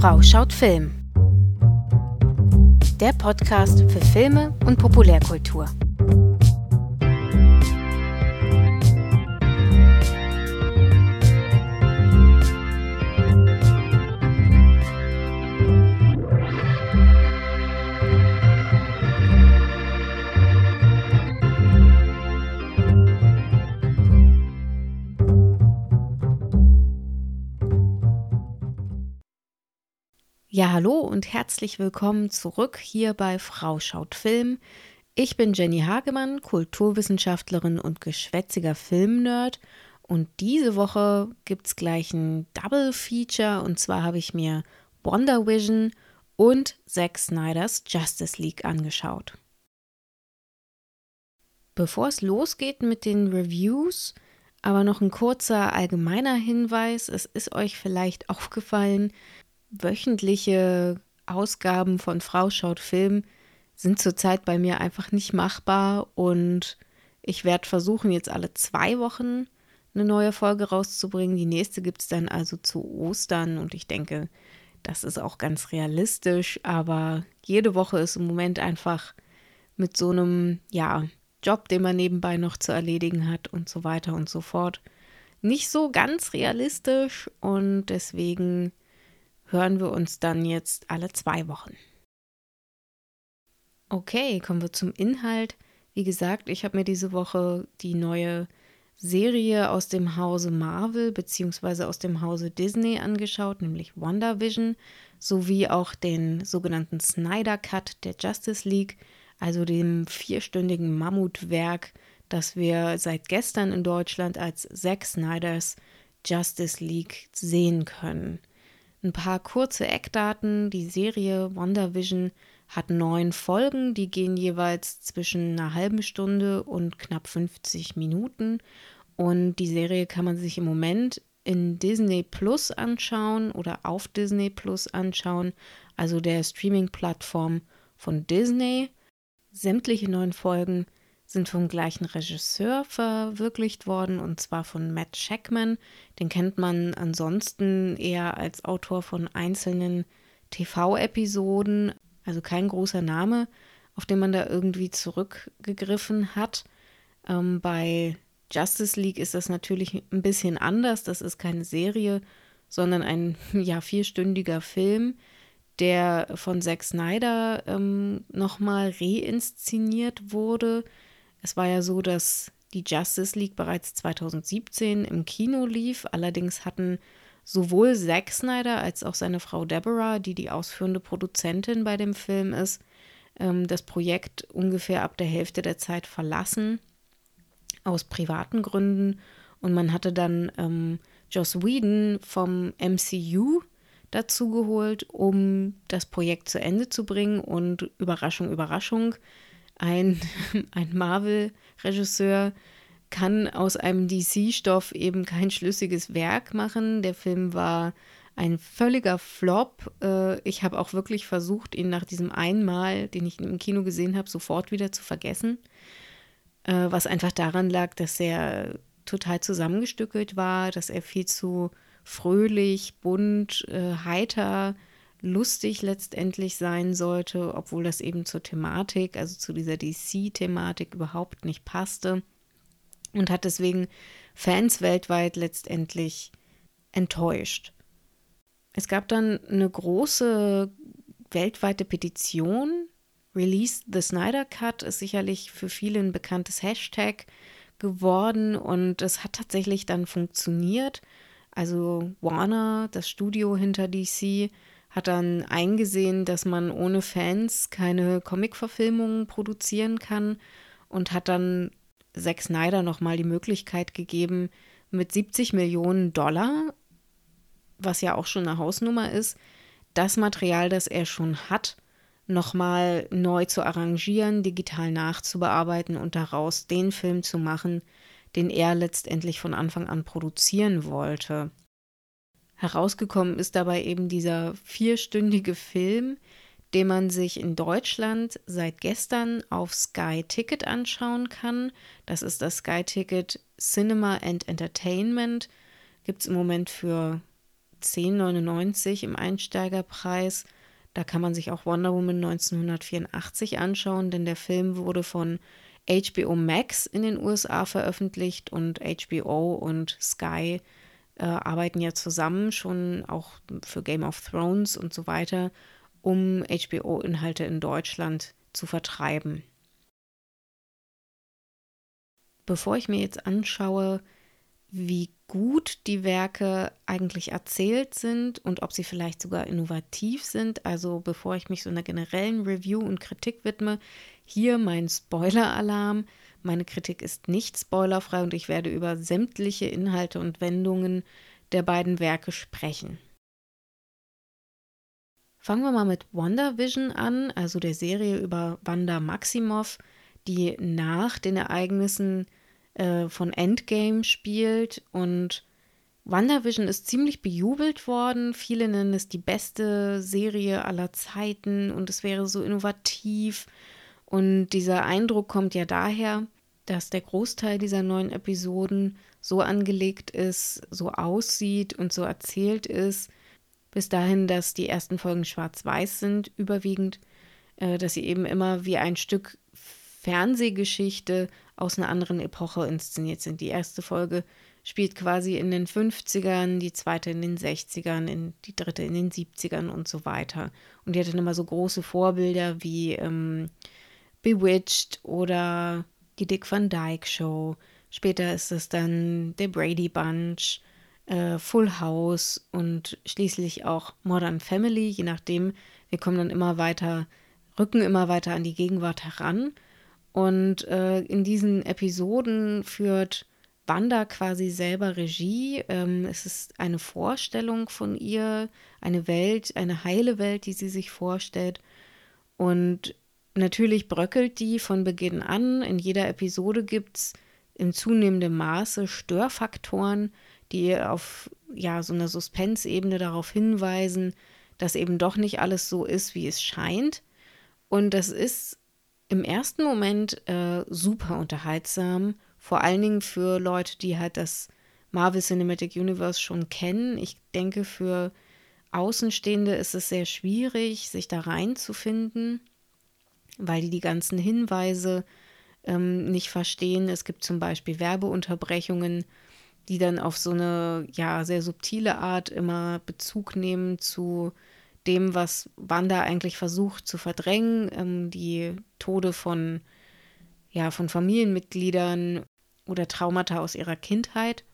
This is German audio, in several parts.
Frau schaut Film. Der Podcast für Filme und Populärkultur. Ja, hallo und herzlich willkommen zurück hier bei Frau schaut Film. Ich bin Jenny Hagemann, Kulturwissenschaftlerin und geschwätziger Filmnerd. Und diese Woche gibt es gleich ein Double Feature. Und zwar habe ich mir Wonder Vision und Zack Snyders Justice League angeschaut. Bevor es losgeht mit den Reviews, aber noch ein kurzer allgemeiner Hinweis. Es ist euch vielleicht aufgefallen, wöchentliche Ausgaben von Frau schaut Film sind zurzeit bei mir einfach nicht machbar und ich werde versuchen, jetzt alle zwei Wochen eine neue Folge rauszubringen. Die nächste gibt es dann also zu Ostern und ich denke, das ist auch ganz realistisch, aber jede Woche ist im Moment einfach mit so einem, ja, Job, den man nebenbei noch zu erledigen hat und so weiter und so fort, nicht so ganz realistisch und deswegen hören wir uns dann jetzt alle zwei Wochen. Okay, kommen wir zum Inhalt. Wie gesagt, ich habe mir diese Woche die neue Serie aus dem Hause Marvel bzw. aus dem Hause Disney angeschaut, nämlich WandaVision, sowie auch den sogenannten Snyder Cut der Justice League, also dem vierstündigen Mammutwerk, das wir seit gestern in Deutschland als Zack Snyders Justice League sehen können. Ein paar kurze Eckdaten. Die Serie WandaVision hat neun Folgen, die gehen jeweils zwischen einer halben Stunde und knapp 50 Minuten. Und die Serie kann man sich im Moment in Disney Plus anschauen oder auf Disney Plus anschauen, also der Streaming-Plattform von Disney. Sämtliche neun Folgen sind vom gleichen Regisseur verwirklicht worden, und zwar von Matt Shackman. Den kennt man ansonsten eher als Autor von einzelnen TV-Episoden, also kein großer Name, auf den man da irgendwie zurückgegriffen hat. Ähm, bei Justice League ist das natürlich ein bisschen anders. Das ist keine Serie, sondern ein ja, vierstündiger Film, der von Zack Snyder ähm, nochmal reinszeniert wurde. Es war ja so, dass die Justice League bereits 2017 im Kino lief. Allerdings hatten sowohl Zack Snyder als auch seine Frau Deborah, die die ausführende Produzentin bei dem Film ist, ähm, das Projekt ungefähr ab der Hälfte der Zeit verlassen, aus privaten Gründen. Und man hatte dann ähm, Joss Whedon vom MCU dazu geholt, um das Projekt zu Ende zu bringen. Und Überraschung, Überraschung, ein, ein Marvel-Regisseur kann aus einem DC-Stoff eben kein schlüssiges Werk machen. Der Film war ein völliger Flop. Äh, ich habe auch wirklich versucht, ihn nach diesem einmal, den ich im Kino gesehen habe, sofort wieder zu vergessen. Äh, was einfach daran lag, dass er total zusammengestückelt war, dass er viel zu fröhlich, bunt, äh, heiter lustig letztendlich sein sollte, obwohl das eben zur Thematik, also zu dieser DC-Thematik überhaupt nicht passte und hat deswegen Fans weltweit letztendlich enttäuscht. Es gab dann eine große weltweite Petition. Release the Snyder Cut ist sicherlich für viele ein bekanntes Hashtag geworden und es hat tatsächlich dann funktioniert. Also Warner, das Studio hinter DC, hat dann eingesehen, dass man ohne Fans keine Comic-Verfilmungen produzieren kann und hat dann Zack Snyder nochmal die Möglichkeit gegeben, mit 70 Millionen Dollar, was ja auch schon eine Hausnummer ist, das Material, das er schon hat, nochmal neu zu arrangieren, digital nachzubearbeiten und daraus den Film zu machen, den er letztendlich von Anfang an produzieren wollte. Herausgekommen ist dabei eben dieser vierstündige Film, den man sich in Deutschland seit gestern auf Sky Ticket anschauen kann. Das ist das Sky Ticket Cinema and Entertainment. Gibt es im Moment für 10,99 im Einsteigerpreis. Da kann man sich auch Wonder Woman 1984 anschauen, denn der Film wurde von HBO Max in den USA veröffentlicht und HBO und Sky äh, arbeiten ja zusammen schon auch für Game of Thrones und so weiter, um HBO-Inhalte in Deutschland zu vertreiben. Bevor ich mir jetzt anschaue, wie gut die Werke eigentlich erzählt sind und ob sie vielleicht sogar innovativ sind. Also bevor ich mich so einer generellen Review und Kritik widme, hier mein Spoiler-Alarm. Meine Kritik ist nicht spoilerfrei und ich werde über sämtliche Inhalte und Wendungen der beiden Werke sprechen. Fangen wir mal mit WandaVision an, also der Serie über Wanda Maximoff, die nach den Ereignissen äh, von Endgame spielt und WandaVision ist ziemlich bejubelt worden. Viele nennen es die beste Serie aller Zeiten und es wäre so innovativ. Und dieser Eindruck kommt ja daher, dass der Großteil dieser neuen Episoden so angelegt ist, so aussieht und so erzählt ist, bis dahin, dass die ersten Folgen schwarz-weiß sind, überwiegend, äh, dass sie eben immer wie ein Stück Fernsehgeschichte aus einer anderen Epoche inszeniert sind. Die erste Folge spielt quasi in den 50ern, die zweite in den 60ern, in, die dritte in den 70ern und so weiter. Und die hat dann immer so große Vorbilder wie ähm, Bewitched oder die Dick Van Dyke Show. Später ist es dann The Brady Bunch, äh, Full House und schließlich auch Modern Family, je nachdem. Wir kommen dann immer weiter, rücken immer weiter an die Gegenwart heran. Und äh, in diesen Episoden führt Wanda quasi selber Regie. Ähm, es ist eine Vorstellung von ihr, eine Welt, eine heile Welt, die sie sich vorstellt. Und natürlich bröckelt die von Beginn an. In jeder Episode gibt es in zunehmendem Maße Störfaktoren, die auf ja, so einer Suspensebene darauf hinweisen, dass eben doch nicht alles so ist, wie es scheint. Und das ist im ersten Moment äh, super unterhaltsam, vor allen Dingen für Leute, die halt das Marvel Cinematic Universe schon kennen. Ich denke, für Außenstehende ist es sehr schwierig, sich da reinzufinden, weil die die ganzen Hinweise ähm, nicht verstehen. Es gibt zum Beispiel Werbeunterbrechungen, die dann auf so eine ja sehr subtile Art immer Bezug nehmen zu dem, was Wanda eigentlich versucht zu verdrängen, ähm, die Tode von, ja, von Familienmitgliedern oder Traumata aus ihrer Kindheit.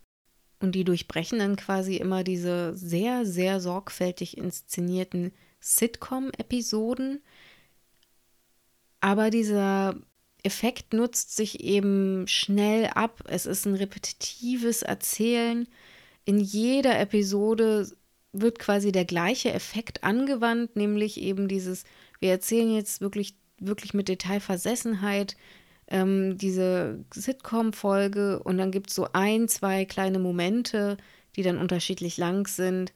Und die durchbrechen dann quasi immer diese sehr, sehr sorgfältig inszenierten Sitcom-Episoden. Aber dieser Effekt nutzt sich eben schnell ab. Es ist ein repetitives Erzählen. In jeder Episode wird quasi der gleiche Effekt angewandt, nämlich eben dieses, wir erzählen jetzt wirklich, wirklich mit Detailversessenheit ähm, diese Sitcom-Folge und dann gibt es so ein, zwei kleine Momente, die dann unterschiedlich lang sind,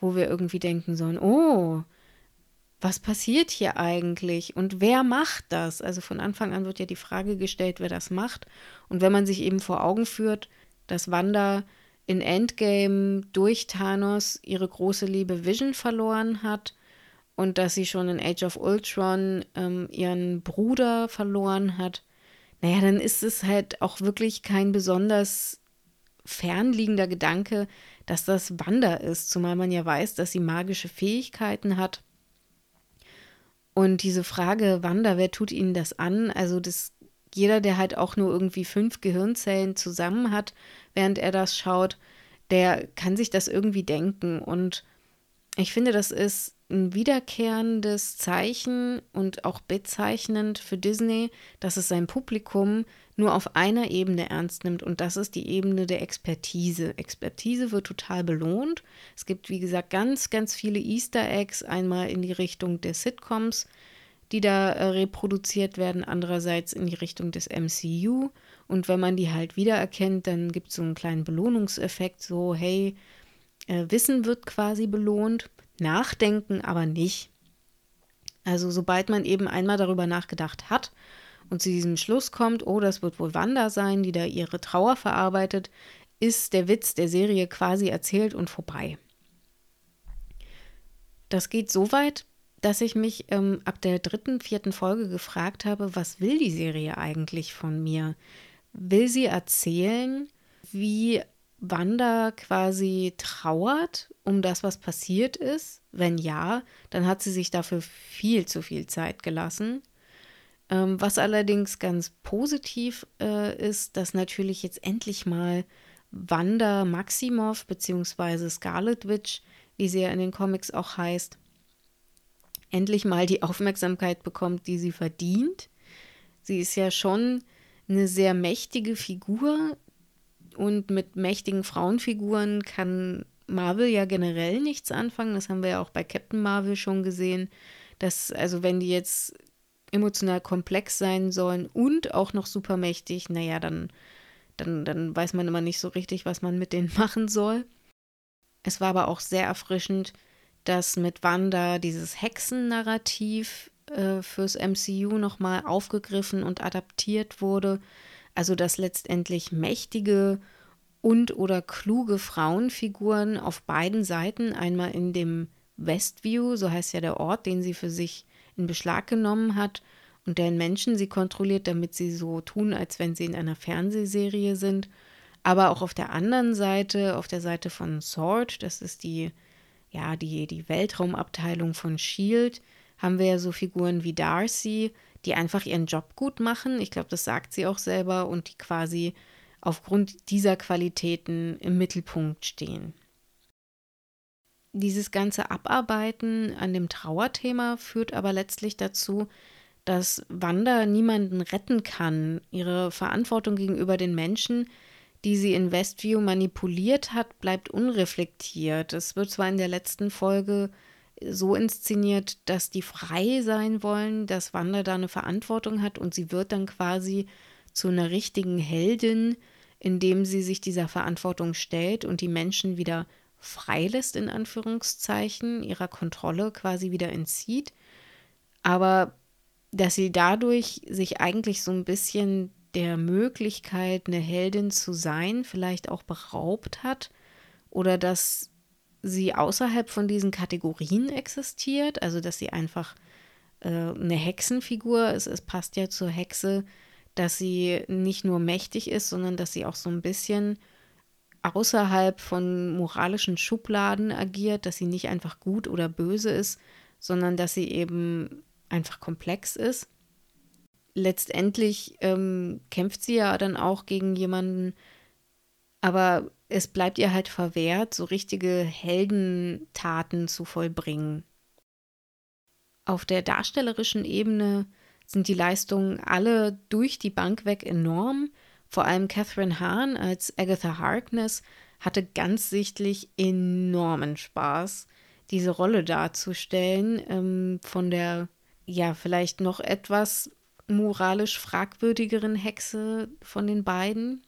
wo wir irgendwie denken sollen, oh, was passiert hier eigentlich und wer macht das? Also von Anfang an wird ja die Frage gestellt, wer das macht. Und wenn man sich eben vor Augen führt, dass Wanda in Endgame durch Thanos ihre große Liebe Vision verloren hat und dass sie schon in Age of Ultron ähm, ihren Bruder verloren hat, naja, dann ist es halt auch wirklich kein besonders fernliegender Gedanke, dass das Wanda ist, zumal man ja weiß, dass sie magische Fähigkeiten hat. Und diese Frage, Wanda, wer tut ihnen das an? Also das jeder, der halt auch nur irgendwie fünf Gehirnzellen zusammen hat, während er das schaut, der kann sich das irgendwie denken. Und ich finde, das ist ein wiederkehrendes Zeichen und auch bezeichnend für Disney, dass es sein Publikum nur auf einer Ebene ernst nimmt und das ist die Ebene der Expertise. Expertise wird total belohnt. Es gibt, wie gesagt, ganz, ganz viele Easter Eggs, einmal in die Richtung der Sitcoms, die da äh, reproduziert werden, andererseits in die Richtung des MCU. Und wenn man die halt wiedererkennt, dann gibt es so einen kleinen Belohnungseffekt, so hey, äh, Wissen wird quasi belohnt, Nachdenken aber nicht. Also sobald man eben einmal darüber nachgedacht hat und zu diesem Schluss kommt, oh, das wird wohl Wanda sein, die da ihre Trauer verarbeitet, ist der Witz der Serie quasi erzählt und vorbei. Das geht so weit, dass ich mich ähm, ab der dritten, vierten Folge gefragt habe, was will die Serie eigentlich von mir? Will sie erzählen, wie Wanda quasi trauert um das, was passiert ist? Wenn ja, dann hat sie sich dafür viel zu viel Zeit gelassen. Ähm, was allerdings ganz positiv äh, ist, dass natürlich jetzt endlich mal Wanda Maximoff bzw. Scarlet Witch, wie sie ja in den Comics auch heißt, endlich mal die Aufmerksamkeit bekommt, die sie verdient. Sie ist ja schon eine sehr mächtige Figur und mit mächtigen Frauenfiguren kann Marvel ja generell nichts anfangen. Das haben wir ja auch bei Captain Marvel schon gesehen. Dass, also wenn die jetzt emotional komplex sein sollen und auch noch supermächtig, naja, dann, dann, dann weiß man immer nicht so richtig, was man mit denen machen soll. Es war aber auch sehr erfrischend, dass mit Wanda dieses Hexennarrativ äh, fürs MCU nochmal aufgegriffen und adaptiert wurde. Also dass letztendlich mächtige und oder kluge Frauenfiguren auf beiden Seiten, einmal in dem Westview, so heißt ja der Ort, den sie für sich in Beschlag genommen hat und deren Menschen sie kontrolliert, damit sie so tun, als wenn sie in einer Fernsehserie sind. Aber auch auf der anderen Seite, auf der Seite von Sword, das ist die ja, die, die Weltraumabteilung von Shield, haben wir ja so Figuren wie Darcy, die einfach ihren Job gut machen. Ich glaube, das sagt sie auch selber und die quasi aufgrund dieser Qualitäten im Mittelpunkt stehen. Dieses ganze Abarbeiten an dem Trauerthema führt aber letztlich dazu, dass Wanda niemanden retten kann. Ihre Verantwortung gegenüber den Menschen die sie in Westview manipuliert hat, bleibt unreflektiert. Es wird zwar in der letzten Folge so inszeniert, dass die frei sein wollen, dass Wanda da eine Verantwortung hat und sie wird dann quasi zu einer richtigen Heldin, indem sie sich dieser Verantwortung stellt und die Menschen wieder freilässt, in Anführungszeichen, ihrer Kontrolle quasi wieder entzieht. Aber dass sie dadurch sich eigentlich so ein bisschen der Möglichkeit, eine Heldin zu sein, vielleicht auch beraubt hat oder dass sie außerhalb von diesen Kategorien existiert, also dass sie einfach äh, eine Hexenfigur ist. Es passt ja zur Hexe, dass sie nicht nur mächtig ist, sondern dass sie auch so ein bisschen außerhalb von moralischen Schubladen agiert, dass sie nicht einfach gut oder böse ist, sondern dass sie eben einfach komplex ist letztendlich ähm, kämpft sie ja dann auch gegen jemanden, aber es bleibt ihr halt verwehrt, so richtige Heldentaten zu vollbringen. Auf der darstellerischen Ebene sind die Leistungen alle durch die Bank weg enorm. Vor allem Catherine Hahn als Agatha Harkness hatte ganz sichtlich enormen Spaß, diese Rolle darzustellen. Ähm, von der, ja, vielleicht noch etwas moralisch fragwürdigeren Hexe von den beiden.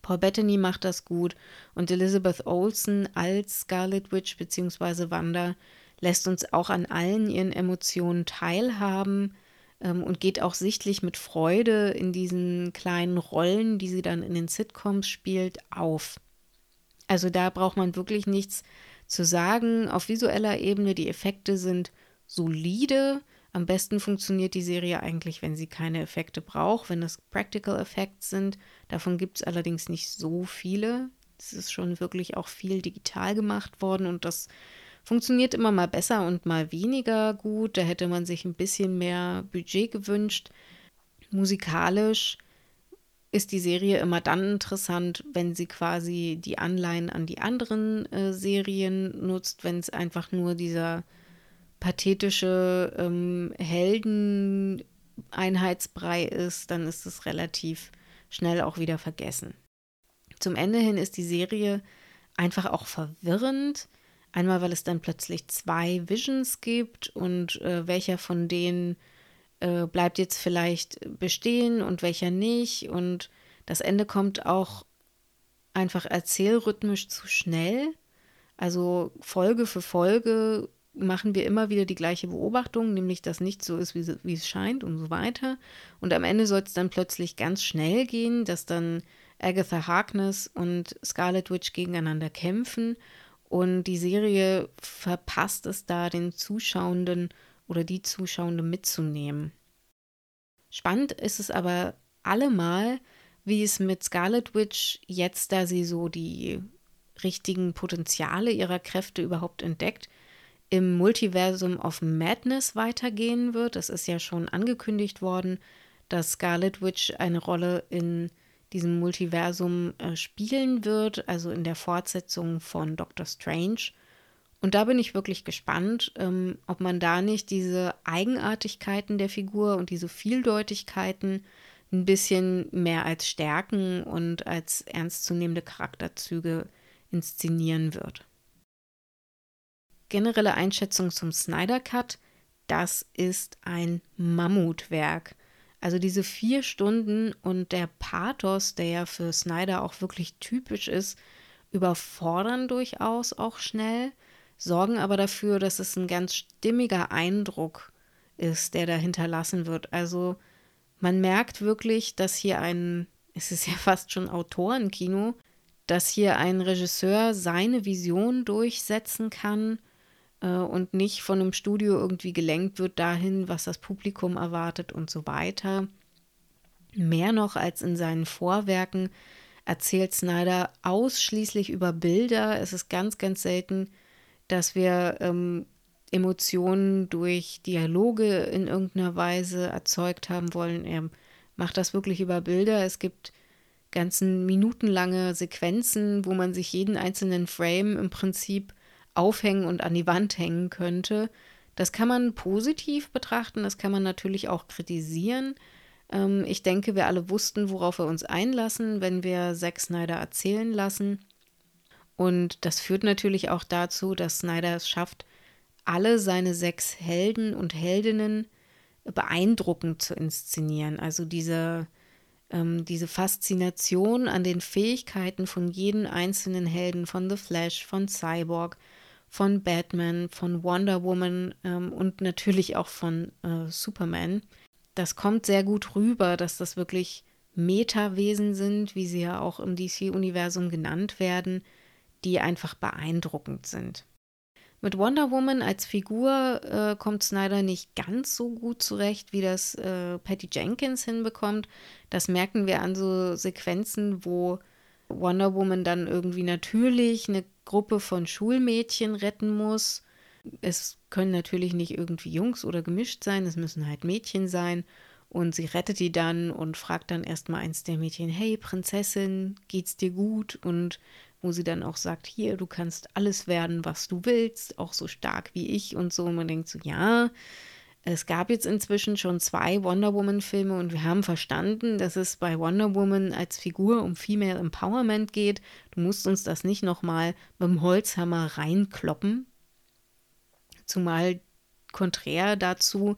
Paul Bettany macht das gut und Elizabeth Olsen als Scarlet Witch bzw. Wanda lässt uns auch an allen ihren Emotionen teilhaben ähm, und geht auch sichtlich mit Freude in diesen kleinen Rollen, die sie dann in den Sitcoms spielt, auf. Also da braucht man wirklich nichts zu sagen. Auf visueller Ebene, die Effekte sind solide, am besten funktioniert die Serie eigentlich, wenn sie keine Effekte braucht, wenn das Practical Effects sind. Davon gibt es allerdings nicht so viele. Es ist schon wirklich auch viel digital gemacht worden und das funktioniert immer mal besser und mal weniger gut. Da hätte man sich ein bisschen mehr Budget gewünscht. Musikalisch ist die Serie immer dann interessant, wenn sie quasi die Anleihen an die anderen äh, Serien nutzt, wenn es einfach nur dieser pathetische ähm, Heldeneinheitsbrei ist, dann ist es relativ schnell auch wieder vergessen. Zum Ende hin ist die Serie einfach auch verwirrend. Einmal, weil es dann plötzlich zwei Visions gibt und äh, welcher von denen äh, bleibt jetzt vielleicht bestehen und welcher nicht. Und das Ende kommt auch einfach erzählrhythmisch zu schnell. Also Folge für Folge machen wir immer wieder die gleiche Beobachtung, nämlich dass nicht so ist, wie, wie es scheint und so weiter. Und am Ende soll es dann plötzlich ganz schnell gehen, dass dann Agatha Harkness und Scarlet Witch gegeneinander kämpfen Und die Serie verpasst es da, den Zuschauenden oder die Zuschauende mitzunehmen. Spannend ist es aber allemal, wie es mit Scarlet Witch jetzt, da sie so die richtigen Potenziale ihrer Kräfte überhaupt entdeckt, im Multiversum of Madness weitergehen wird. Es ist ja schon angekündigt worden, dass Scarlet Witch eine Rolle in diesem Multiversum äh, spielen wird, also in der Fortsetzung von Doctor Strange. Und da bin ich wirklich gespannt, ähm, ob man da nicht diese Eigenartigkeiten der Figur und diese Vieldeutigkeiten ein bisschen mehr als Stärken und als ernstzunehmende Charakterzüge inszenieren wird. Generelle Einschätzung zum Snyder Cut, das ist ein Mammutwerk. Also diese vier Stunden und der Pathos, der ja für Snyder auch wirklich typisch ist, überfordern durchaus auch schnell, sorgen aber dafür, dass es ein ganz stimmiger Eindruck ist, der da hinterlassen wird. Also man merkt wirklich, dass hier ein, es ist ja fast schon Autorenkino, dass hier ein Regisseur seine Vision durchsetzen kann und nicht von einem Studio irgendwie gelenkt wird dahin, was das Publikum erwartet und so weiter. Mehr noch als in seinen Vorwerken erzählt Snyder ausschließlich über Bilder. Es ist ganz, ganz selten, dass wir ähm, Emotionen durch Dialoge in irgendeiner Weise erzeugt haben wollen. Er macht das wirklich über Bilder. Es gibt ganzen minutenlange Sequenzen, wo man sich jeden einzelnen Frame im Prinzip aufhängen und an die Wand hängen könnte. Das kann man positiv betrachten, das kann man natürlich auch kritisieren. Ähm, ich denke, wir alle wussten, worauf wir uns einlassen, wenn wir Zack Snyder erzählen lassen. Und das führt natürlich auch dazu, dass Snyder es schafft, alle seine sechs Helden und Heldinnen beeindruckend zu inszenieren. Also diese, ähm, diese Faszination an den Fähigkeiten von jedem einzelnen Helden, von The Flash, von Cyborg, von Batman, von Wonder Woman ähm, und natürlich auch von äh, Superman. Das kommt sehr gut rüber, dass das wirklich Metawesen sind, wie sie ja auch im DC-Universum genannt werden, die einfach beeindruckend sind. Mit Wonder Woman als Figur äh, kommt Snyder nicht ganz so gut zurecht, wie das äh, Patty Jenkins hinbekommt. Das merken wir an so Sequenzen, wo Wonder Woman dann irgendwie natürlich eine Gruppe von Schulmädchen retten muss. Es können natürlich nicht irgendwie Jungs oder gemischt sein, es müssen halt Mädchen sein. Und sie rettet die dann und fragt dann erstmal eins der Mädchen, hey Prinzessin, geht's dir gut? Und wo sie dann auch sagt, hier, du kannst alles werden, was du willst, auch so stark wie ich und so. Und man denkt so, ja, es gab jetzt inzwischen schon zwei Wonder Woman-Filme und wir haben verstanden, dass es bei Wonder Woman als Figur um Female Empowerment geht. Du musst uns das nicht nochmal mit dem Holzhammer reinkloppen. Zumal konträr dazu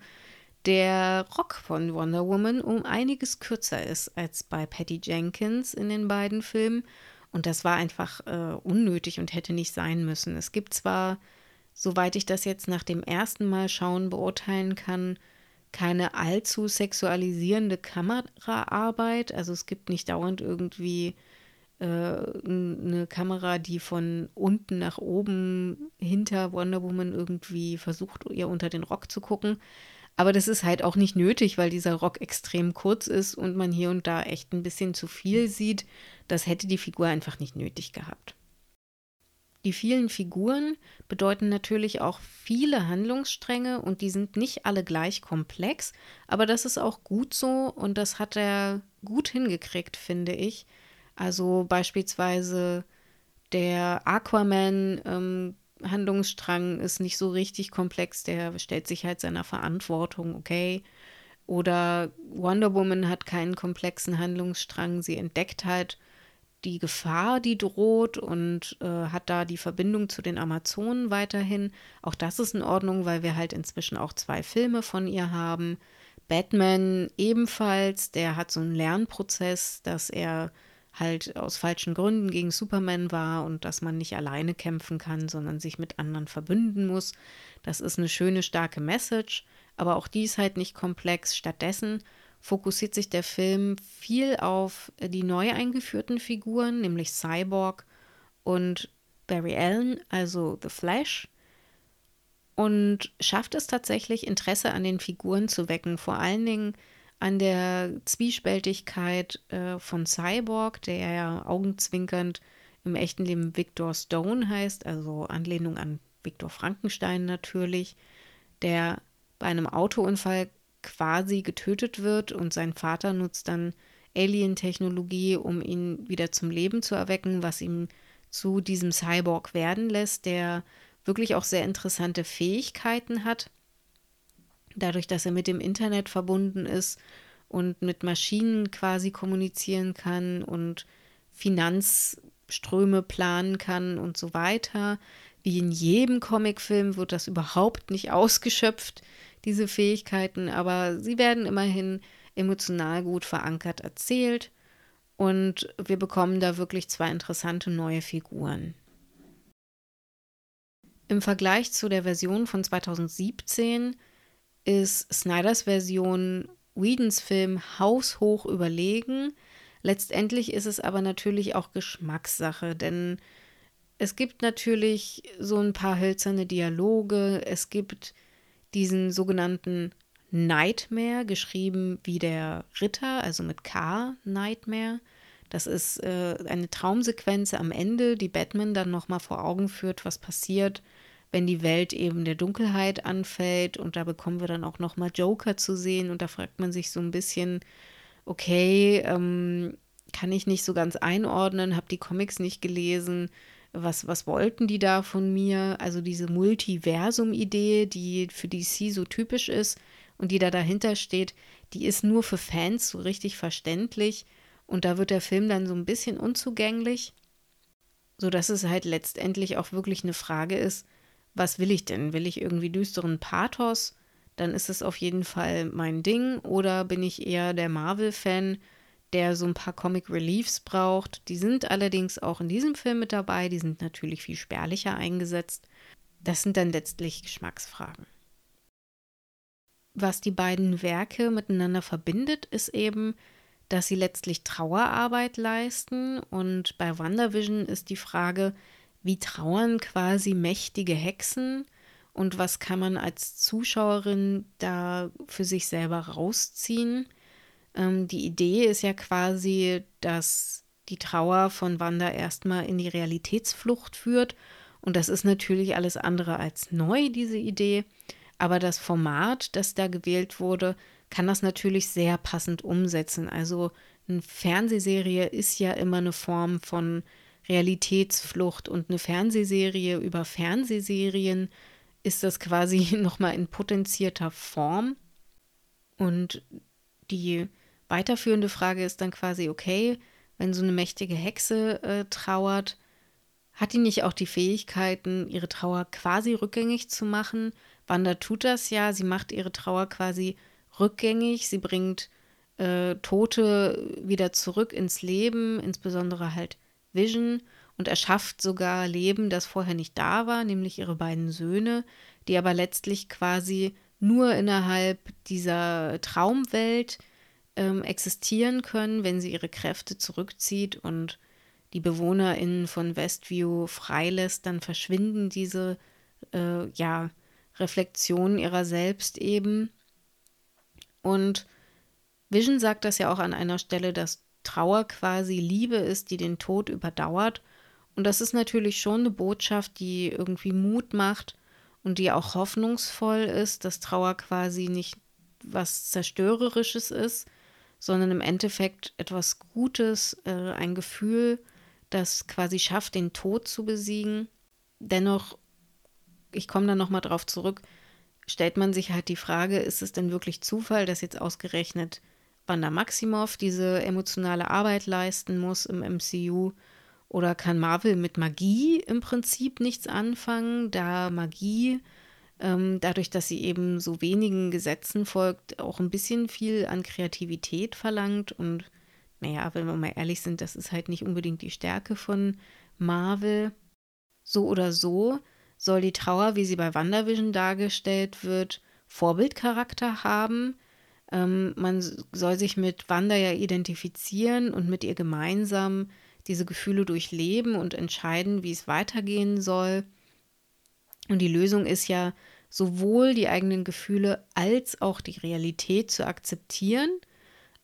der Rock von Wonder Woman um einiges kürzer ist als bei Patty Jenkins in den beiden Filmen. Und das war einfach äh, unnötig und hätte nicht sein müssen. Es gibt zwar soweit ich das jetzt nach dem ersten Mal schauen beurteilen kann, keine allzu sexualisierende Kameraarbeit. Also es gibt nicht dauernd irgendwie äh, eine Kamera, die von unten nach oben hinter Wonder Woman irgendwie versucht, ihr unter den Rock zu gucken. Aber das ist halt auch nicht nötig, weil dieser Rock extrem kurz ist und man hier und da echt ein bisschen zu viel sieht. Das hätte die Figur einfach nicht nötig gehabt. Die vielen Figuren bedeuten natürlich auch viele Handlungsstränge und die sind nicht alle gleich komplex, aber das ist auch gut so und das hat er gut hingekriegt, finde ich. Also beispielsweise der Aquaman ähm, Handlungsstrang ist nicht so richtig komplex, der stellt sich halt seiner Verantwortung, okay. Oder Wonder Woman hat keinen komplexen Handlungsstrang, sie entdeckt halt die Gefahr, die droht und äh, hat da die Verbindung zu den Amazonen weiterhin. Auch das ist in Ordnung, weil wir halt inzwischen auch zwei Filme von ihr haben. Batman ebenfalls, der hat so einen Lernprozess, dass er halt aus falschen Gründen gegen Superman war und dass man nicht alleine kämpfen kann, sondern sich mit anderen verbünden muss. Das ist eine schöne, starke Message, aber auch die ist halt nicht komplex. Stattdessen fokussiert sich der Film viel auf die neu eingeführten Figuren, nämlich Cyborg und Barry Allen, also The Flash, und schafft es tatsächlich, Interesse an den Figuren zu wecken, vor allen Dingen an der Zwiespältigkeit äh, von Cyborg, der ja augenzwinkernd im echten Leben Victor Stone heißt, also Anlehnung an Victor Frankenstein natürlich, der bei einem Autounfall quasi getötet wird und sein Vater nutzt dann Alien-Technologie, um ihn wieder zum Leben zu erwecken, was ihm zu diesem Cyborg werden lässt, der wirklich auch sehr interessante Fähigkeiten hat. Dadurch, dass er mit dem Internet verbunden ist und mit Maschinen quasi kommunizieren kann und Finanzströme planen kann und so weiter. Wie in jedem Comicfilm wird das überhaupt nicht ausgeschöpft, diese Fähigkeiten, aber sie werden immerhin emotional gut verankert erzählt und wir bekommen da wirklich zwei interessante neue Figuren. Im Vergleich zu der Version von 2017 ist Snyders Version Whedons Film haushoch überlegen. Letztendlich ist es aber natürlich auch Geschmackssache, denn es gibt natürlich so ein paar hölzerne Dialoge, es gibt diesen sogenannten Nightmare, geschrieben wie der Ritter, also mit K, Nightmare. Das ist äh, eine Traumsequenz am Ende, die Batman dann nochmal vor Augen führt, was passiert, wenn die Welt eben der Dunkelheit anfällt. Und da bekommen wir dann auch nochmal Joker zu sehen. Und da fragt man sich so ein bisschen, okay, ähm, kann ich nicht so ganz einordnen, habe die Comics nicht gelesen. Was, was wollten die da von mir? Also diese Multiversum-Idee, die für DC so typisch ist und die da dahinter steht, die ist nur für Fans so richtig verständlich. Und da wird der Film dann so ein bisschen unzugänglich, sodass es halt letztendlich auch wirklich eine Frage ist, was will ich denn? Will ich irgendwie düsteren Pathos? Dann ist es auf jeden Fall mein Ding. Oder bin ich eher der Marvel-Fan, der so ein paar Comic Reliefs braucht? Die sind allerdings auch in diesem Film mit dabei. Die sind natürlich viel spärlicher eingesetzt. Das sind dann letztlich Geschmacksfragen. Was die beiden Werke miteinander verbindet, ist eben, dass sie letztlich Trauerarbeit leisten. Und bei WandaVision ist die Frage, wie trauern quasi mächtige Hexen und was kann man als Zuschauerin da für sich selber rausziehen? Ähm, die Idee ist ja quasi, dass die Trauer von Wanda erstmal in die Realitätsflucht führt. Und das ist natürlich alles andere als neu, diese Idee. Aber das Format, das da gewählt wurde, kann das natürlich sehr passend umsetzen. Also eine Fernsehserie ist ja immer eine Form von Realitätsflucht und eine Fernsehserie über Fernsehserien ist das quasi nochmal in potenzierter Form. Und die weiterführende Frage ist dann quasi, okay, wenn so eine mächtige Hexe äh, trauert, hat die nicht auch die Fähigkeiten, ihre Trauer quasi rückgängig zu machen? Wanda tut das ja, sie macht ihre Trauer quasi rückgängig, sie bringt äh, Tote wieder zurück ins Leben, insbesondere halt Vision, und erschafft sogar Leben, das vorher nicht da war, nämlich ihre beiden Söhne, die aber letztlich quasi nur innerhalb dieser Traumwelt ähm, existieren können, wenn sie ihre Kräfte zurückzieht und die BewohnerInnen von Westview freilässt, dann verschwinden diese äh, ja, Reflexionen ihrer selbst eben. Und Vision sagt das ja auch an einer Stelle, dass Trauer quasi Liebe ist, die den Tod überdauert. Und das ist natürlich schon eine Botschaft, die irgendwie Mut macht und die auch hoffnungsvoll ist, dass Trauer quasi nicht was Zerstörerisches ist, sondern im Endeffekt etwas Gutes, äh, ein Gefühl, das quasi schafft, den Tod zu besiegen. Dennoch, ich komme da nochmal drauf zurück, stellt man sich halt die Frage, ist es denn wirklich Zufall, dass jetzt ausgerechnet Wanda Maximoff diese emotionale Arbeit leisten muss im MCU? Oder kann Marvel mit Magie im Prinzip nichts anfangen, da Magie, ähm, dadurch, dass sie eben so wenigen Gesetzen folgt, auch ein bisschen viel an Kreativität verlangt? Und naja, wenn wir mal ehrlich sind, das ist halt nicht unbedingt die Stärke von Marvel. So oder so soll die Trauer, wie sie bei WandaVision dargestellt wird, Vorbildcharakter haben ähm, man soll sich mit Wanda ja identifizieren und mit ihr gemeinsam diese Gefühle durchleben und entscheiden, wie es weitergehen soll. Und die Lösung ist ja, sowohl die eigenen Gefühle als auch die Realität zu akzeptieren,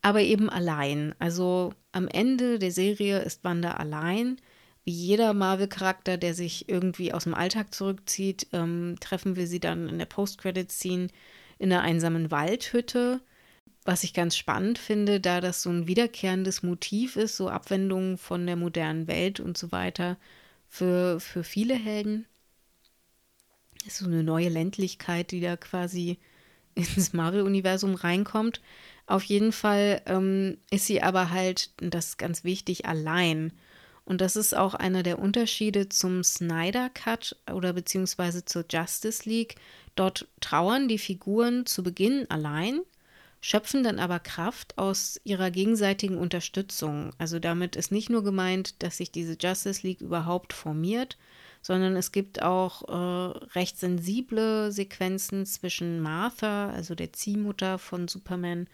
aber eben allein. Also am Ende der Serie ist Wanda allein. Wie jeder Marvel-Charakter, der sich irgendwie aus dem Alltag zurückzieht, ähm, treffen wir sie dann in der Post-Credit-Scene in einer einsamen Waldhütte. Was ich ganz spannend finde, da das so ein wiederkehrendes Motiv ist, so Abwendungen von der modernen Welt und so weiter für, für viele Helden so eine neue Ländlichkeit, die da quasi ins Marvel-Universum reinkommt. Auf jeden Fall ähm, ist sie aber halt, das ist ganz wichtig, allein. Und das ist auch einer der Unterschiede zum Snyder Cut oder beziehungsweise zur Justice League. Dort trauern die Figuren zu Beginn allein, schöpfen dann aber Kraft aus ihrer gegenseitigen Unterstützung. Also damit ist nicht nur gemeint, dass sich diese Justice League überhaupt formiert, sondern es gibt auch äh, recht sensible Sequenzen zwischen Martha, also der Ziehmutter von Superman,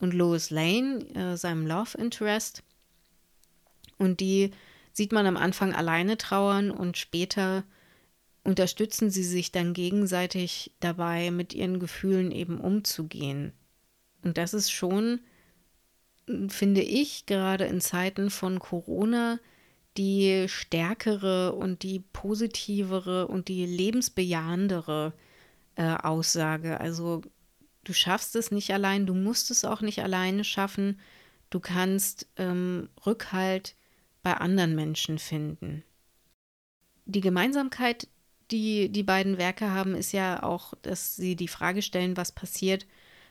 und Lois Lane, äh, seinem Love Interest. Und die sieht man am Anfang alleine trauern und später unterstützen sie sich dann gegenseitig dabei, mit ihren Gefühlen eben umzugehen. Und das ist schon, finde ich, gerade in Zeiten von Corona die stärkere und die positivere und die lebensbejahendere äh, Aussage. Also du schaffst es nicht allein, du musst es auch nicht alleine schaffen. Du kannst ähm, Rückhalt bei anderen Menschen finden. Die Gemeinsamkeit, die die beiden Werke haben, ist ja auch, dass sie die Frage stellen, was passiert,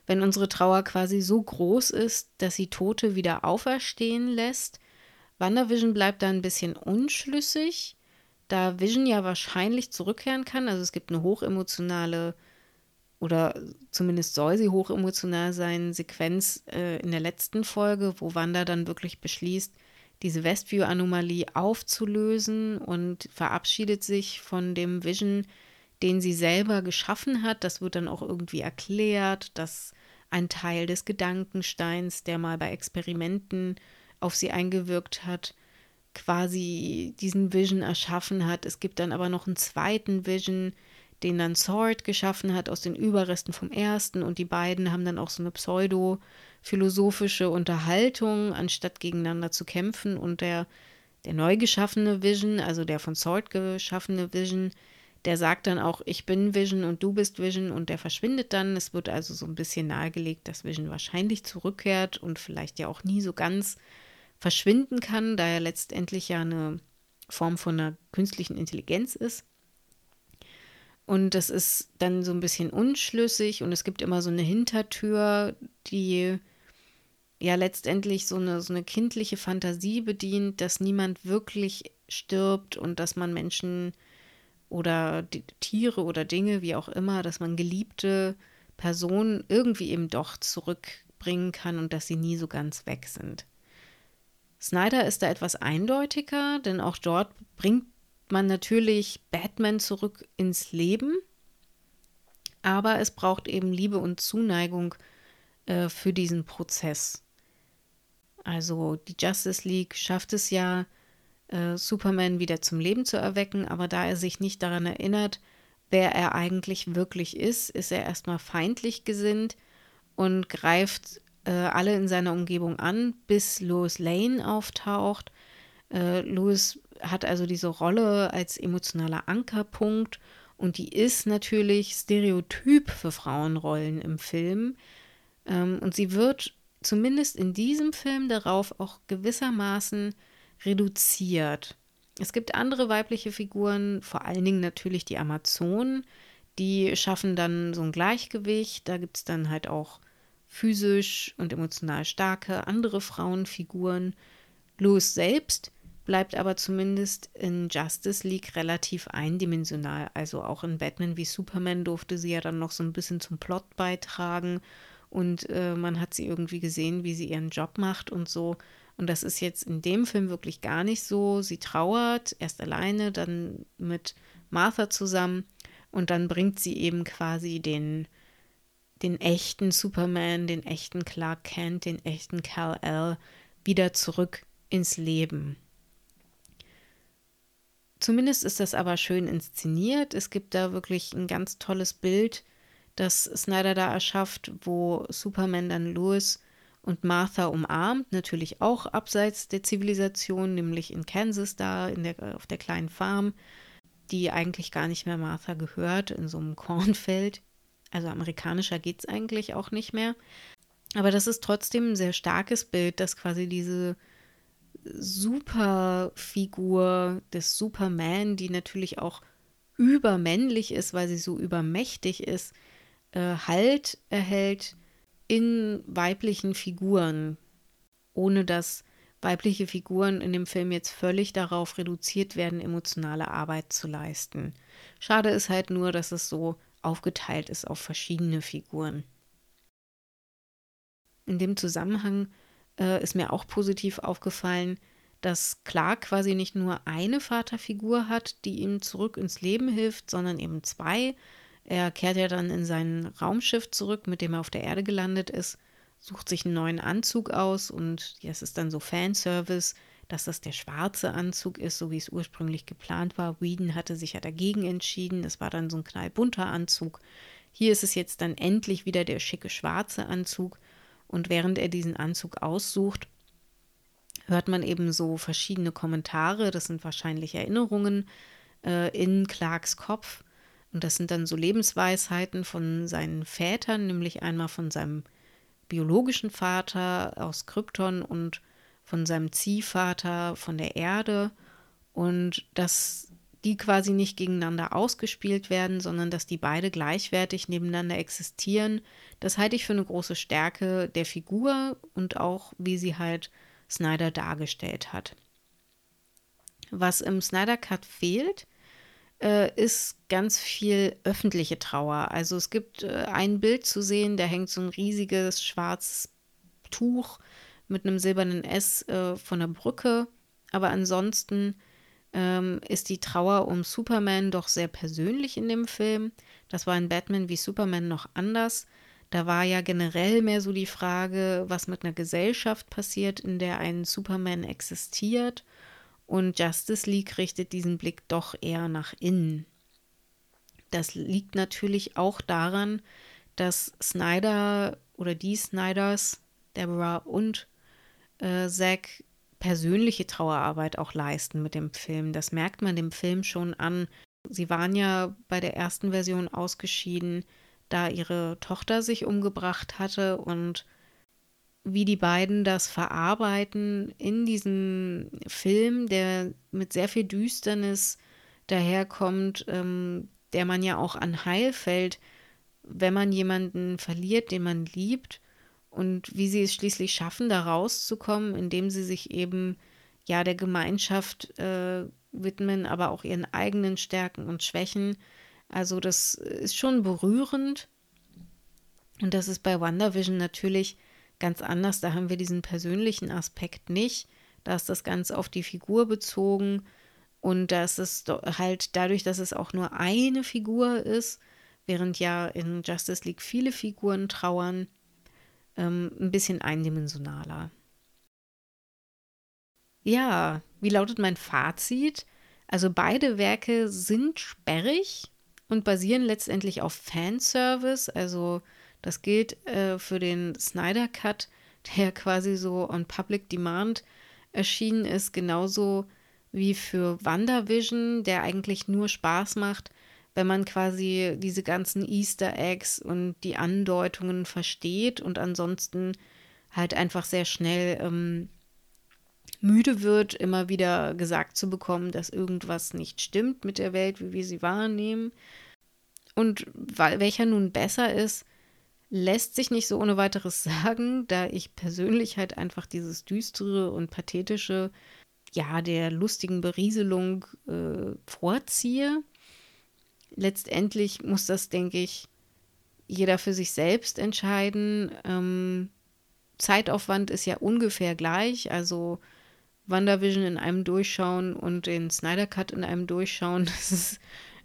wenn unsere Trauer quasi so groß ist, dass sie Tote wieder auferstehen lässt WandaVision bleibt da ein bisschen unschlüssig, da Vision ja wahrscheinlich zurückkehren kann. Also es gibt eine hochemotionale oder zumindest soll sie hochemotional sein, Sequenz äh, in der letzten Folge, wo Wanda dann wirklich beschließt, diese Westview-Anomalie aufzulösen und verabschiedet sich von dem Vision, den sie selber geschaffen hat. Das wird dann auch irgendwie erklärt, dass ein Teil des Gedankensteins, der mal bei Experimenten auf sie eingewirkt hat, quasi diesen Vision erschaffen hat. Es gibt dann aber noch einen zweiten Vision, den dann Sword geschaffen hat aus den Überresten vom ersten und die beiden haben dann auch so eine pseudo-philosophische Unterhaltung, anstatt gegeneinander zu kämpfen und der, der neu geschaffene Vision, also der von Sword geschaffene Vision, der sagt dann auch, ich bin Vision und du bist Vision und der verschwindet dann. Es wird also so ein bisschen nahegelegt, dass Vision wahrscheinlich zurückkehrt und vielleicht ja auch nie so ganz verschwinden kann, da er letztendlich ja eine Form von einer künstlichen Intelligenz ist. Und das ist dann so ein bisschen unschlüssig und es gibt immer so eine Hintertür, die ja letztendlich so eine, so eine kindliche Fantasie bedient, dass niemand wirklich stirbt und dass man Menschen oder Tiere oder Dinge, wie auch immer, dass man geliebte Personen irgendwie eben doch zurückbringen kann und dass sie nie so ganz weg sind. Snyder ist da etwas eindeutiger, denn auch dort bringt man natürlich Batman zurück ins Leben, aber es braucht eben Liebe und Zuneigung äh, für diesen Prozess. Also die Justice League schafft es ja, äh, Superman wieder zum Leben zu erwecken, aber da er sich nicht daran erinnert, wer er eigentlich wirklich ist, ist er erstmal feindlich gesinnt und greift äh, alle in seiner Umgebung an, bis Lois Lane auftaucht. Äh, Lois hat also diese Rolle als emotionaler Ankerpunkt und die ist natürlich Stereotyp für Frauenrollen im Film. Ähm, und sie wird zumindest in diesem Film darauf auch gewissermaßen reduziert. Es gibt andere weibliche Figuren, vor allen Dingen natürlich die Amazonen, die schaffen dann so ein Gleichgewicht. Da gibt es dann halt auch physisch und emotional starke andere Frauenfiguren. Lois selbst bleibt aber zumindest in Justice League relativ eindimensional. Also auch in Batman wie Superman durfte sie ja dann noch so ein bisschen zum Plot beitragen und äh, man hat sie irgendwie gesehen, wie sie ihren Job macht und so. Und das ist jetzt in dem Film wirklich gar nicht so. Sie trauert erst alleine, dann mit Martha zusammen und dann bringt sie eben quasi den den echten Superman, den echten Clark Kent, den echten Kal-El wieder zurück ins Leben. Zumindest ist das aber schön inszeniert. Es gibt da wirklich ein ganz tolles Bild, das Snyder da erschafft, wo Superman dann Louis und Martha umarmt, natürlich auch abseits der Zivilisation, nämlich in Kansas da, in der, auf der kleinen Farm, die eigentlich gar nicht mehr Martha gehört, in so einem Kornfeld. Also amerikanischer geht es eigentlich auch nicht mehr. Aber das ist trotzdem ein sehr starkes Bild, dass quasi diese Superfigur des Superman, die natürlich auch übermännlich ist, weil sie so übermächtig ist, äh, Halt erhält in weiblichen Figuren, ohne dass weibliche Figuren in dem Film jetzt völlig darauf reduziert werden, emotionale Arbeit zu leisten. Schade ist halt nur, dass es so aufgeteilt ist auf verschiedene Figuren. In dem Zusammenhang äh, ist mir auch positiv aufgefallen, dass Clark quasi nicht nur eine Vaterfigur hat, die ihm zurück ins Leben hilft, sondern eben zwei. Er kehrt ja dann in sein Raumschiff zurück, mit dem er auf der Erde gelandet ist, sucht sich einen neuen Anzug aus und das ist dann so Fanservice, dass das der schwarze Anzug ist, so wie es ursprünglich geplant war. Whedon hatte sich ja dagegen entschieden, das war dann so ein knallbunter Anzug. Hier ist es jetzt dann endlich wieder der schicke schwarze Anzug und während er diesen Anzug aussucht, hört man eben so verschiedene Kommentare, das sind wahrscheinlich Erinnerungen äh, in Clarks Kopf. Und das sind dann so Lebensweisheiten von seinen Vätern, nämlich einmal von seinem biologischen Vater aus Krypton und von seinem Ziehvater von der Erde. Und dass die quasi nicht gegeneinander ausgespielt werden, sondern dass die beide gleichwertig nebeneinander existieren. Das halte ich für eine große Stärke der Figur und auch, wie sie halt Snyder dargestellt hat. Was im Snyder Cut fehlt, äh, ist ganz viel öffentliche Trauer. Also es gibt äh, ein Bild zu sehen, da hängt so ein riesiges schwarzes Tuch mit einem silbernen S äh, von der Brücke. Aber ansonsten ähm, ist die Trauer um Superman doch sehr persönlich in dem Film. Das war in Batman wie Superman noch anders. Da war ja generell mehr so die Frage, was mit einer Gesellschaft passiert, in der ein Superman existiert. Und Justice League richtet diesen Blick doch eher nach innen. Das liegt natürlich auch daran, dass Snyder oder die Snyders, Deborah und äh, Zack persönliche Trauerarbeit auch leisten mit dem Film. Das merkt man dem Film schon an. Sie waren ja bei der ersten Version ausgeschieden, da ihre Tochter sich umgebracht hatte und wie die beiden das verarbeiten in diesem Film, der mit sehr viel Düsternis daherkommt, ähm, der man ja auch an Heil fällt, wenn man jemanden verliert, den man liebt und wie sie es schließlich schaffen, da rauszukommen, indem sie sich eben ja der Gemeinschaft äh, widmen, aber auch ihren eigenen Stärken und Schwächen. Also das ist schon berührend. Und das ist bei WandaVision natürlich ganz anders. Da haben wir diesen persönlichen Aspekt nicht. Da ist das Ganze auf die Figur bezogen. Und da ist es halt dadurch, dass es auch nur eine Figur ist, während ja in Justice League viele Figuren trauern, ähm, ein bisschen eindimensionaler. Ja, wie lautet mein Fazit? Also beide Werke sind sperrig und basieren letztendlich auf Fanservice. Also das gilt äh, für den Snyder Cut, der quasi so on Public Demand erschienen ist, genauso wie für WandaVision, der eigentlich nur Spaß macht, wenn man quasi diese ganzen Easter Eggs und die Andeutungen versteht und ansonsten halt einfach sehr schnell ähm, müde wird, immer wieder gesagt zu bekommen, dass irgendwas nicht stimmt mit der Welt, wie wir sie wahrnehmen. Und welcher nun besser ist, lässt sich nicht so ohne weiteres sagen, da ich persönlich halt einfach dieses düstere und pathetische, ja, der lustigen Berieselung äh, vorziehe letztendlich muss das, denke ich, jeder für sich selbst entscheiden. Ähm, Zeitaufwand ist ja ungefähr gleich, also WandaVision in einem Durchschauen und den Snyder Cut in einem Durchschauen, das ist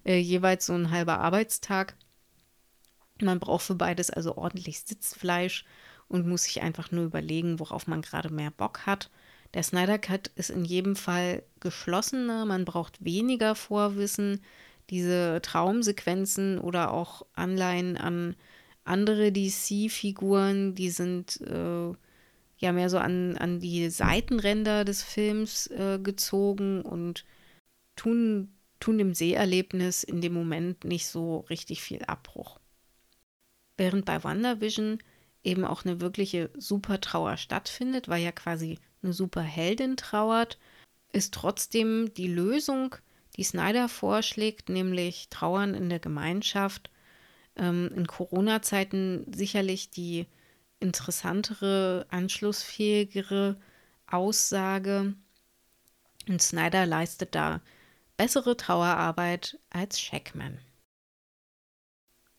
äh, jeweils so ein halber Arbeitstag. Man braucht für beides also ordentlich Sitzfleisch und muss sich einfach nur überlegen, worauf man gerade mehr Bock hat. Der Snyder Cut ist in jedem Fall geschlossener, man braucht weniger Vorwissen. Diese Traumsequenzen oder auch Anleihen an andere DC-Figuren, die sind äh, ja mehr so an, an die Seitenränder des Films äh, gezogen und tun, tun dem Seherlebnis in dem Moment nicht so richtig viel Abbruch. Während bei WandaVision eben auch eine wirkliche Supertrauer stattfindet, weil ja quasi eine Superheldin trauert, ist trotzdem die Lösung, die Snyder vorschlägt, nämlich Trauern in der Gemeinschaft, ähm, in Corona-Zeiten sicherlich die interessantere, anschlussfähigere Aussage. Und Snyder leistet da bessere Trauerarbeit als Shackman.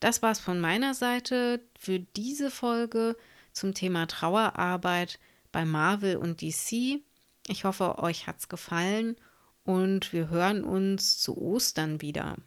Das war's von meiner Seite für diese Folge zum Thema Trauerarbeit bei Marvel und DC. Ich hoffe, euch hat's gefallen und wir hören uns zu Ostern wieder.